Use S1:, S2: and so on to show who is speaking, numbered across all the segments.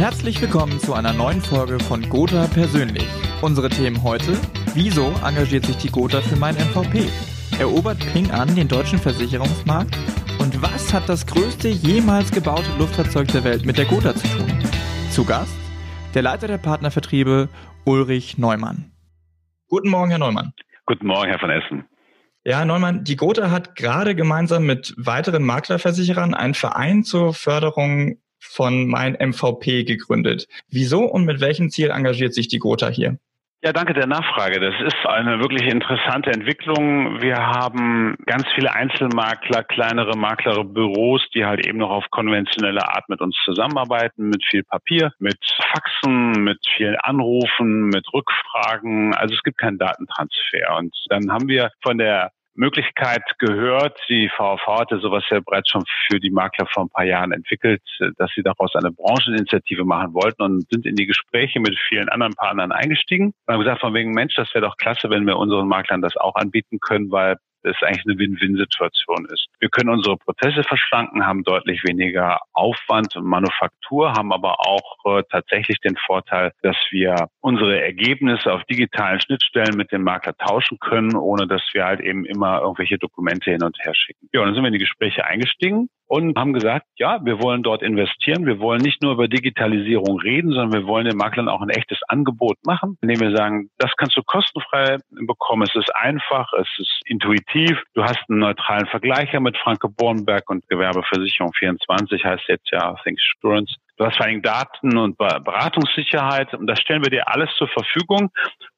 S1: Herzlich willkommen zu einer neuen Folge von Gotha Persönlich. Unsere Themen heute: Wieso engagiert sich die Gotha für mein MVP? Erobert Ping an den deutschen Versicherungsmarkt? Und was hat das größte jemals gebaute Luftfahrzeug der Welt mit der Gotha zu tun? Zu Gast der Leiter der Partnervertriebe Ulrich Neumann. Guten Morgen, Herr Neumann.
S2: Guten Morgen, Herr von Essen.
S1: Ja, Neumann, die Gotha hat gerade gemeinsam mit weiteren Maklerversicherern einen Verein zur Förderung von mein MVP gegründet. Wieso und mit welchem Ziel engagiert sich die Gotha hier?
S2: Ja, danke der Nachfrage. Das ist eine wirklich interessante Entwicklung. Wir haben ganz viele Einzelmakler, kleinere Maklerbüros, die halt eben noch auf konventionelle Art mit uns zusammenarbeiten, mit viel Papier, mit Faxen, mit vielen Anrufen, mit Rückfragen. Also es gibt keinen Datentransfer. Und dann haben wir von der Möglichkeit gehört. Die VV hatte sowas ja bereits schon für die Makler vor ein paar Jahren entwickelt, dass sie daraus eine Brancheninitiative machen wollten und sind in die Gespräche mit vielen anderen Partnern eingestiegen und haben gesagt, von wegen Mensch, das wäre doch klasse, wenn wir unseren Maklern das auch anbieten können, weil es eigentlich eine Win-Win-Situation ist. Wir können unsere Prozesse verschlanken, haben deutlich weniger Aufwand und Manufaktur, haben aber auch äh, tatsächlich den Vorteil, dass wir unsere Ergebnisse auf digitalen Schnittstellen mit dem Makler tauschen können, ohne dass wir halt eben immer irgendwelche Dokumente hin und her schicken. Ja, und dann sind wir in die Gespräche eingestiegen und haben gesagt, ja, wir wollen dort investieren. Wir wollen nicht nur über Digitalisierung reden, sondern wir wollen den Maklern auch ein echtes Angebot machen, indem wir sagen, das kannst du kostenfrei bekommen. Es ist einfach, es ist intuitiv. Du hast einen neutralen Vergleicher mit Franke Bornberg und Gewerbeversicherung 24, heißt jetzt ja Think Insurance. Du hast vor allem Daten und Beratungssicherheit und das stellen wir dir alles zur Verfügung.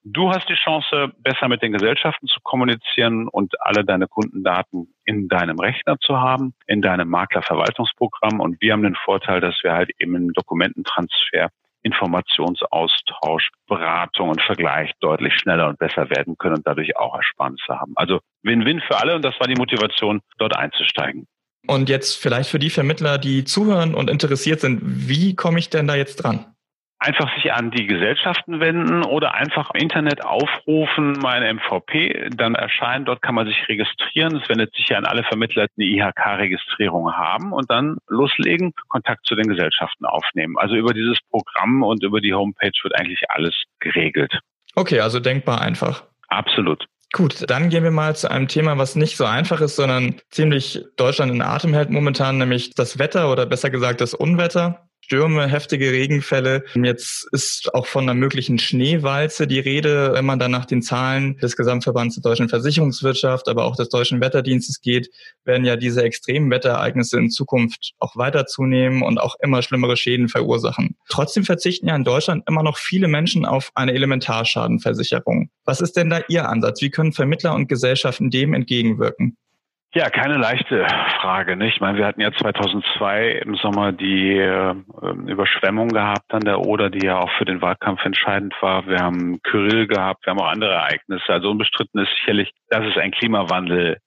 S2: Du hast die Chance, besser mit den Gesellschaften zu kommunizieren und alle deine Kundendaten in deinem Rechner zu haben, in deinem Maklerverwaltungsprogramm. Und wir haben den Vorteil, dass wir halt eben im Dokumententransfer Informationsaustausch, Beratung und Vergleich deutlich schneller und besser werden können und dadurch auch Ersparnisse haben. Also Win-Win für alle und das war die Motivation, dort einzusteigen.
S1: Und jetzt vielleicht für die Vermittler, die zuhören und interessiert sind, wie komme ich denn da jetzt dran?
S2: Einfach sich an die Gesellschaften wenden oder einfach im Internet aufrufen, meine MVP, dann erscheint, dort kann man sich registrieren. Es wendet sich ja an alle Vermittler, die eine IHK-Registrierung haben und dann loslegen, Kontakt zu den Gesellschaften aufnehmen. Also über dieses Programm und über die Homepage wird eigentlich alles geregelt.
S1: Okay, also denkbar einfach.
S2: Absolut.
S1: Gut, dann gehen wir mal zu einem Thema, was nicht so einfach ist, sondern ziemlich Deutschland in Atem hält momentan, nämlich das Wetter oder besser gesagt das Unwetter. Stürme, heftige Regenfälle. Jetzt ist auch von einer möglichen Schneewalze die Rede, wenn man dann nach den Zahlen des Gesamtverbands der deutschen Versicherungswirtschaft, aber auch des deutschen Wetterdienstes geht, werden ja diese extremen Wetterereignisse in Zukunft auch weiter zunehmen und auch immer schlimmere Schäden verursachen. Trotzdem verzichten ja in Deutschland immer noch viele Menschen auf eine Elementarschadenversicherung. Was ist denn da Ihr Ansatz? Wie können Vermittler und Gesellschaften dem entgegenwirken?
S2: Ja, keine leichte Frage. Nicht? Ich meine, wir hatten ja 2002 im Sommer die äh, Überschwemmung gehabt an der Oder, die ja auch für den Wahlkampf entscheidend war. Wir haben Kyrill gehabt, wir haben auch andere Ereignisse. Also unbestritten ist sicherlich, dass es einen Klimawandel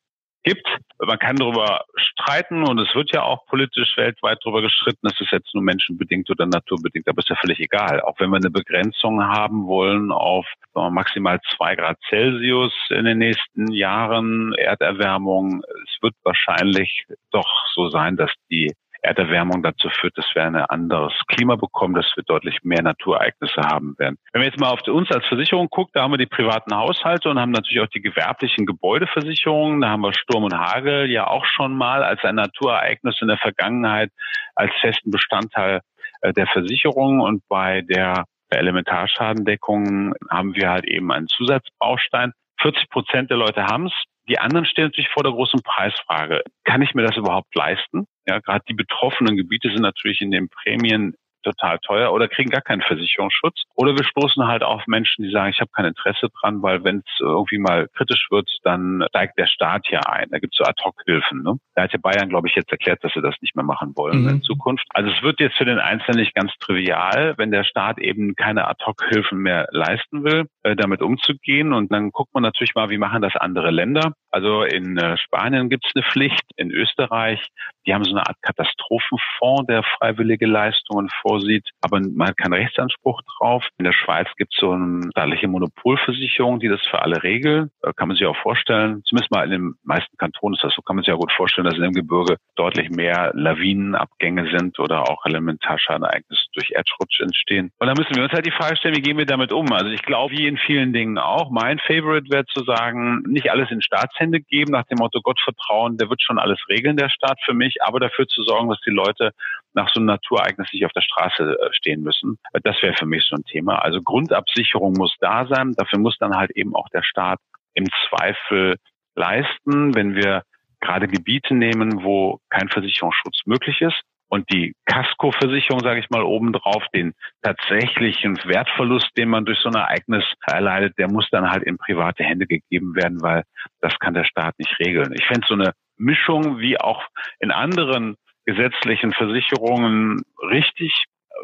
S2: gibt. Man kann darüber streiten und es wird ja auch politisch weltweit darüber gestritten, ist es jetzt nur menschenbedingt oder naturbedingt, aber ist ja völlig egal. Auch wenn wir eine Begrenzung haben wollen auf maximal zwei Grad Celsius in den nächsten Jahren Erderwärmung, es wird wahrscheinlich doch so sein, dass die Erderwärmung dazu führt, dass wir ein anderes Klima bekommen, dass wir deutlich mehr Naturereignisse haben werden. Wenn wir jetzt mal auf uns als Versicherung gucken, da haben wir die privaten Haushalte und haben natürlich auch die gewerblichen Gebäudeversicherungen. Da haben wir Sturm und Hagel ja auch schon mal als ein Naturereignis in der Vergangenheit als festen Bestandteil äh, der Versicherung und bei der Elementarschadendeckung haben wir halt eben einen Zusatzbaustein. 40 Prozent der Leute haben es. Die anderen stehen natürlich vor der großen Preisfrage. Kann ich mir das überhaupt leisten? Ja, gerade die betroffenen Gebiete sind natürlich in den Prämien total teuer oder kriegen gar keinen Versicherungsschutz. Oder wir stoßen halt auf Menschen, die sagen, ich habe kein Interesse dran, weil wenn es irgendwie mal kritisch wird, dann steigt der Staat hier ein. Da gibt es so Ad-Hoc-Hilfen. Ne? Da hat ja Bayern, glaube ich, jetzt erklärt, dass sie das nicht mehr machen wollen mhm. in Zukunft. Also es wird jetzt für den Einzelnen nicht ganz trivial, wenn der Staat eben keine Ad-Hoc-Hilfen mehr leisten will, äh, damit umzugehen. Und dann guckt man natürlich mal, wie machen das andere Länder. Also in äh, Spanien gibt es eine Pflicht, in Österreich, die haben so eine Art Katastrophenfonds, der freiwillige Leistungen vor vorsieht, aber man hat keinen Rechtsanspruch drauf. In der Schweiz gibt es so eine staatliche Monopolversicherung, die das für alle regelt. Kann man sich auch vorstellen, zumindest mal in den meisten Kantonen ist das so, kann man sich auch gut vorstellen, dass in dem Gebirge deutlich mehr Lawinenabgänge sind oder auch Elementarschadenereignisse durch Erdrutsch entstehen. Und da müssen wir uns halt die Frage stellen, wie gehen wir damit um? Also ich glaube, wie in vielen Dingen auch, mein Favorite wäre zu sagen, nicht alles in Staatshände geben, nach dem Motto Gott vertrauen, der wird schon alles regeln, der Staat für mich, aber dafür zu sorgen, dass die Leute nach so einem Naturereignis nicht auf der Straße äh, stehen müssen. Das wäre für mich so ein Thema. Also Grundabsicherung muss da sein. Dafür muss dann halt eben auch der Staat im Zweifel leisten, wenn wir gerade Gebiete nehmen, wo kein Versicherungsschutz möglich ist und die Kaskoversicherung, sage ich mal, obendrauf, den tatsächlichen Wertverlust, den man durch so ein Ereignis erleidet, der muss dann halt in private Hände gegeben werden, weil das kann der Staat nicht regeln. Ich fände so eine Mischung wie auch in anderen gesetzlichen Versicherungen richtig,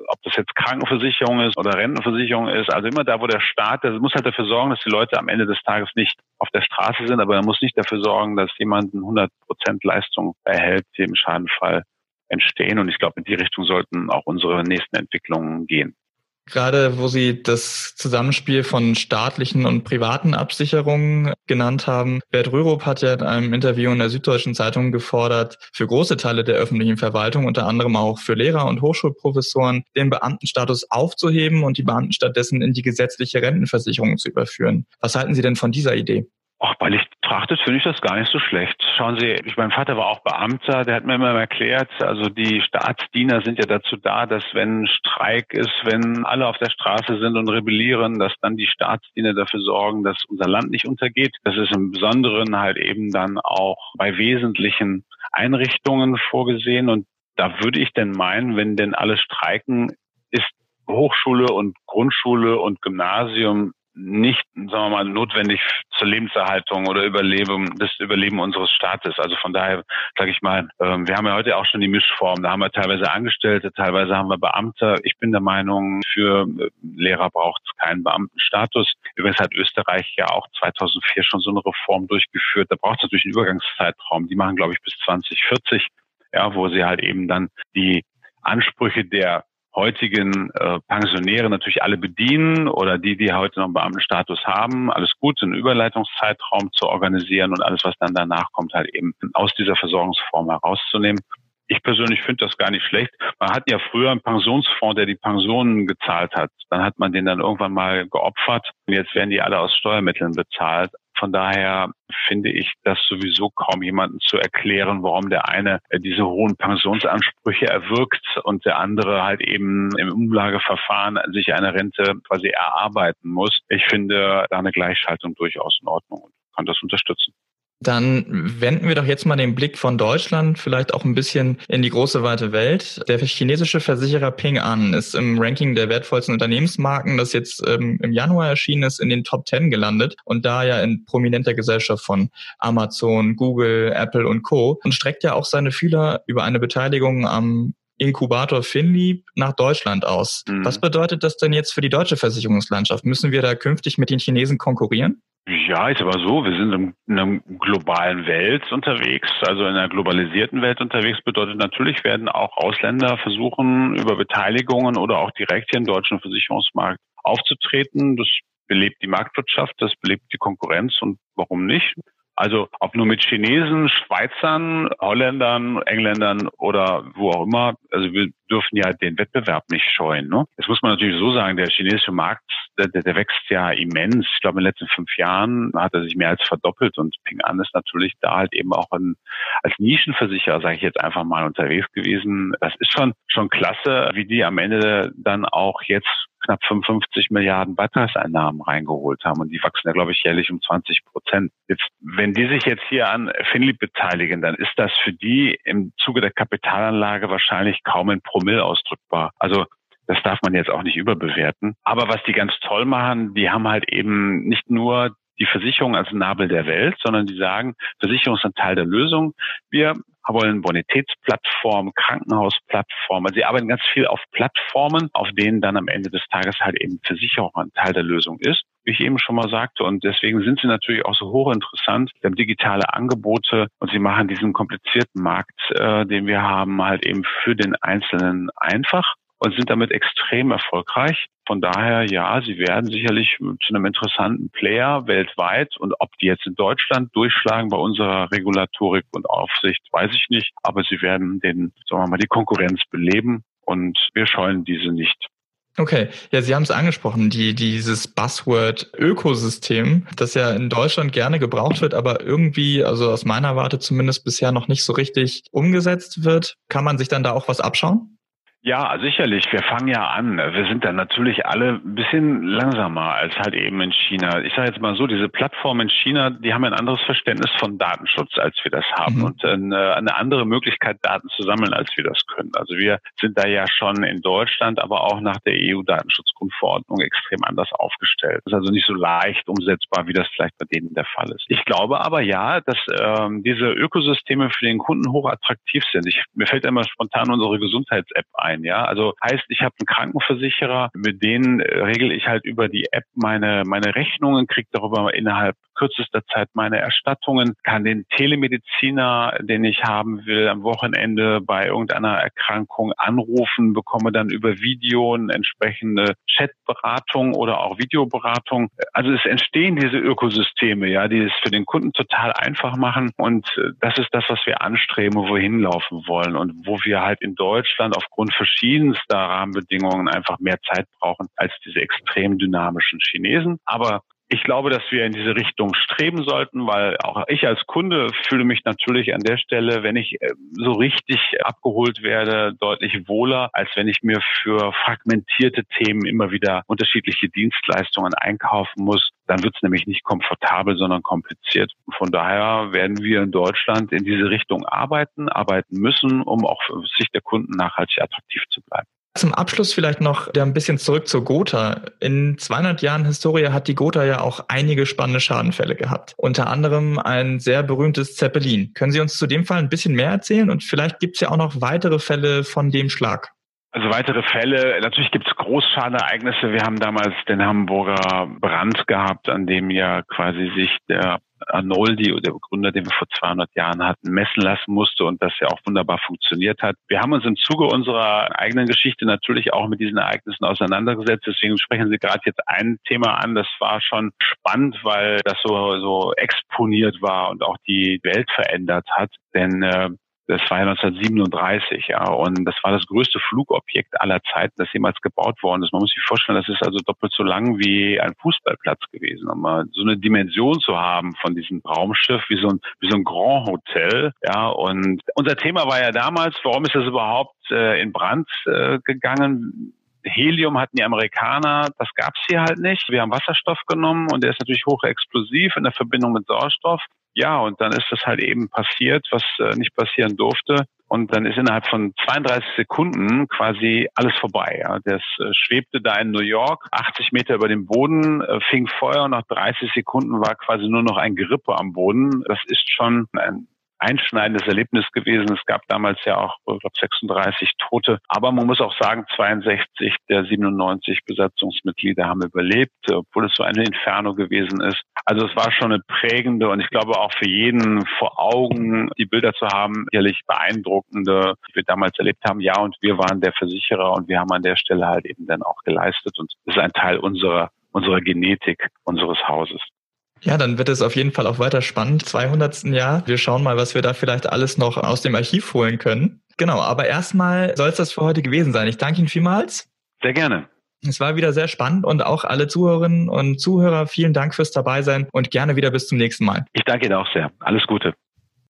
S2: ob das jetzt Krankenversicherung ist oder Rentenversicherung ist, also immer da, wo der Staat, der muss halt dafür sorgen, dass die Leute am Ende des Tages nicht auf der Straße sind, aber er muss nicht dafür sorgen, dass jemand 100 Prozent Leistung erhält, die im Schadenfall entstehen. Und ich glaube, in die Richtung sollten auch unsere nächsten Entwicklungen gehen.
S1: Gerade wo Sie das Zusammenspiel von staatlichen und privaten Absicherungen genannt haben. Bert Rürup hat ja in einem Interview in der Süddeutschen Zeitung gefordert, für große Teile der öffentlichen Verwaltung, unter anderem auch für Lehrer und Hochschulprofessoren, den Beamtenstatus aufzuheben und die Beamten stattdessen in die gesetzliche Rentenversicherung zu überführen. Was halten Sie denn von dieser Idee?
S2: Ach, weil ich betrachtet finde ich das gar nicht so schlecht. Schauen Sie, ich, mein Vater war auch Beamter, der hat mir immer erklärt, also die Staatsdiener sind ja dazu da, dass wenn Streik ist, wenn alle auf der Straße sind und rebellieren, dass dann die Staatsdiener dafür sorgen, dass unser Land nicht untergeht. Das ist im Besonderen halt eben dann auch bei wesentlichen Einrichtungen vorgesehen und da würde ich denn meinen, wenn denn alle streiken, ist Hochschule und Grundschule und Gymnasium nicht, sagen wir mal, notwendig zur Lebenserhaltung oder Überleben, das Überleben unseres Staates. Also von daher sage ich mal, ähm, wir haben ja heute auch schon die Mischform. Da haben wir teilweise Angestellte, teilweise haben wir Beamte. Ich bin der Meinung, für äh, Lehrer braucht es keinen Beamtenstatus. Übrigens hat Österreich ja auch 2004 schon so eine Reform durchgeführt. Da braucht es natürlich einen Übergangszeitraum. Die machen, glaube ich, bis 2040, ja, wo sie halt eben dann die Ansprüche der heutigen äh, Pensionäre natürlich alle bedienen oder die, die heute noch einen Beamtenstatus haben, alles gut, einen Überleitungszeitraum zu organisieren und alles, was dann danach kommt, halt eben aus dieser Versorgungsform herauszunehmen. Ich persönlich finde das gar nicht schlecht. Man hat ja früher einen Pensionsfonds, der die Pensionen gezahlt hat. Dann hat man den dann irgendwann mal geopfert. Und jetzt werden die alle aus Steuermitteln bezahlt. Von daher finde ich das sowieso kaum jemanden zu erklären, warum der eine diese hohen Pensionsansprüche erwirkt und der andere halt eben im Umlageverfahren sich eine Rente quasi erarbeiten muss. Ich finde da eine Gleichschaltung durchaus in Ordnung und kann das unterstützen.
S1: Dann wenden wir doch jetzt mal den Blick von Deutschland vielleicht auch ein bisschen in die große weite Welt. Der chinesische Versicherer Ping An ist im Ranking der wertvollsten Unternehmensmarken, das jetzt ähm, im Januar erschienen ist, in den Top 10 gelandet und da ja in prominenter Gesellschaft von Amazon, Google, Apple und Co. und streckt ja auch seine Fühler über eine Beteiligung am Inkubator Finlieb nach Deutschland aus. Mhm. Was bedeutet das denn jetzt für die deutsche Versicherungslandschaft? Müssen wir da künftig mit den Chinesen konkurrieren?
S2: Ja, ist aber so, wir sind in einer globalen Welt unterwegs, also in einer globalisierten Welt unterwegs, bedeutet natürlich werden auch Ausländer versuchen, über Beteiligungen oder auch direkt hier im deutschen Versicherungsmarkt aufzutreten. Das belebt die Marktwirtschaft, das belebt die Konkurrenz und warum nicht? Also ob nur mit Chinesen, Schweizern, Holländern, Engländern oder wo auch immer. Also wir dürfen ja den Wettbewerb nicht scheuen. Ne? Das muss man natürlich so sagen, der chinesische Markt, der, der wächst ja immens. Ich glaube, in den letzten fünf Jahren hat er sich mehr als verdoppelt und Ping An ist natürlich da halt eben auch ein, als Nischenversicherer, sage ich jetzt einfach mal, unterwegs gewesen. Das ist schon, schon klasse, wie die am Ende dann auch jetzt knapp 55 Milliarden Beitragseinnahmen reingeholt haben und die wachsen ja, glaube ich, jährlich um 20 Prozent. Jetzt, wenn die sich jetzt hier an Finley beteiligen, dann ist das für die im Zuge der Kapitalanlage wahrscheinlich kaum ein Promille ausdrückbar. Also das darf man jetzt auch nicht überbewerten. Aber was die ganz toll machen, die haben halt eben nicht nur die Versicherung als Nabel der Welt, sondern die sagen, Versicherung ist ein Teil der Lösung. Wir wollen Bonitätsplattformen, Krankenhausplattformen. Also sie arbeiten ganz viel auf Plattformen, auf denen dann am Ende des Tages halt eben Versicherung ein Teil der Lösung ist, wie ich eben schon mal sagte. Und deswegen sind sie natürlich auch so hochinteressant. Sie haben digitale Angebote und sie machen diesen komplizierten Markt, äh, den wir haben, halt eben für den Einzelnen einfach. Und sind damit extrem erfolgreich. Von daher, ja, sie werden sicherlich zu einem interessanten Player weltweit. Und ob die jetzt in Deutschland durchschlagen bei unserer Regulatorik und Aufsicht, weiß ich nicht. Aber sie werden den, sagen wir mal, die Konkurrenz beleben. Und wir scheuen diese nicht.
S1: Okay, ja, Sie haben es angesprochen, die, dieses Buzzword Ökosystem, das ja in Deutschland gerne gebraucht wird, aber irgendwie, also aus meiner Warte zumindest bisher noch nicht so richtig umgesetzt wird. Kann man sich dann da auch was abschauen?
S2: Ja, sicherlich. Wir fangen ja an. Wir sind dann natürlich alle ein bisschen langsamer als halt eben in China. Ich sage jetzt mal so, diese Plattformen in China, die haben ein anderes Verständnis von Datenschutz, als wir das haben mhm. und eine, eine, andere Möglichkeit, Daten zu sammeln, als wir das können. Also wir sind da ja schon in Deutschland, aber auch nach der EU-Datenschutzgrundverordnung extrem anders aufgestellt. Das ist also nicht so leicht umsetzbar, wie das vielleicht bei denen der Fall ist. Ich glaube aber ja, dass ähm, diese Ökosysteme für den Kunden hoch attraktiv sind. Ich, mir fällt immer spontan unsere Gesundheits-App ein ein. Ja, also heißt, ich habe einen Krankenversicherer, mit denen äh, regel ich halt über die App meine meine Rechnungen, kriege darüber innerhalb kürzester Zeit meine Erstattungen, kann den Telemediziner, den ich haben will, am Wochenende bei irgendeiner Erkrankung anrufen, bekomme dann über Video eine entsprechende Chatberatung oder auch Videoberatung. Also es entstehen diese Ökosysteme, ja, die es für den Kunden total einfach machen und äh, das ist das, was wir anstreben, wo wir hinlaufen wollen und wo wir halt in Deutschland aufgrund verschiedenster Rahmenbedingungen einfach mehr Zeit brauchen als diese extrem dynamischen Chinesen. Aber ich glaube, dass wir in diese Richtung streben sollten, weil auch ich als Kunde fühle mich natürlich an der Stelle, wenn ich äh, so richtig abgeholt werde, deutlich wohler, als wenn ich mir für fragmentierte Themen immer wieder unterschiedliche Dienstleistungen einkaufen muss. Dann wird es nämlich nicht komfortabel, sondern kompliziert. Von daher werden wir in Deutschland in diese Richtung arbeiten, arbeiten müssen, um auch für sich der Kunden nachhaltig attraktiv zu bleiben.
S1: Zum Abschluss vielleicht noch ein bisschen zurück zur Gotha. In 200 Jahren Historie hat die Gotha ja auch einige spannende Schadenfälle gehabt. Unter anderem ein sehr berühmtes Zeppelin. Können Sie uns zu dem Fall ein bisschen mehr erzählen? Und vielleicht gibt es ja auch noch weitere Fälle von dem Schlag.
S2: Also weitere Fälle, natürlich gibt es Großschadenereignisse. Wir haben damals den Hamburger Brand gehabt, an dem ja quasi sich der Arnoldi, der Begründer, den wir vor 200 Jahren hatten, messen lassen musste und das ja auch wunderbar funktioniert hat. Wir haben uns im Zuge unserer eigenen Geschichte natürlich auch mit diesen Ereignissen auseinandergesetzt. Deswegen sprechen Sie gerade jetzt ein Thema an. Das war schon spannend, weil das so, so exponiert war und auch die Welt verändert hat. Denn äh, das war ja 1937, ja, und das war das größte Flugobjekt aller Zeiten, das jemals gebaut worden ist. Man muss sich vorstellen, das ist also doppelt so lang wie ein Fußballplatz gewesen. Um mal so eine Dimension zu haben von diesem Raumschiff, wie so ein, wie so ein Grand Hotel, ja, und unser Thema war ja damals, warum ist das überhaupt äh, in Brand äh, gegangen? Helium hatten die Amerikaner, das gab's hier halt nicht. Wir haben Wasserstoff genommen und der ist natürlich hochexplosiv in der Verbindung mit Sauerstoff. Ja, und dann ist das halt eben passiert, was äh, nicht passieren durfte. Und dann ist innerhalb von 32 Sekunden quasi alles vorbei. Ja. Das äh, schwebte da in New York, 80 Meter über dem Boden, äh, fing Feuer und nach 30 Sekunden war quasi nur noch ein Gerippe am Boden. Das ist schon ein einschneidendes Erlebnis gewesen. Es gab damals ja auch, ich glaube, 36 Tote. Aber man muss auch sagen, 62 der 97 Besatzungsmitglieder haben überlebt, obwohl es so eine Inferno gewesen ist. Also es war schon eine prägende und ich glaube auch für jeden vor Augen die Bilder zu haben, ehrlich beeindruckende, die wir damals erlebt haben. Ja, und wir waren der Versicherer und wir haben an der Stelle halt eben dann auch geleistet und das ist ein Teil unserer unserer Genetik unseres Hauses.
S1: Ja, dann wird es auf jeden Fall auch weiter spannend. 200. Jahr. Wir schauen mal, was wir da vielleicht alles noch aus dem Archiv holen können. Genau, aber erstmal soll es das für heute gewesen sein. Ich danke Ihnen vielmals.
S2: Sehr gerne.
S1: Es war wieder sehr spannend und auch alle Zuhörerinnen und Zuhörer, vielen Dank fürs Dabeisein und gerne wieder bis zum nächsten Mal.
S2: Ich danke Ihnen auch sehr. Alles Gute.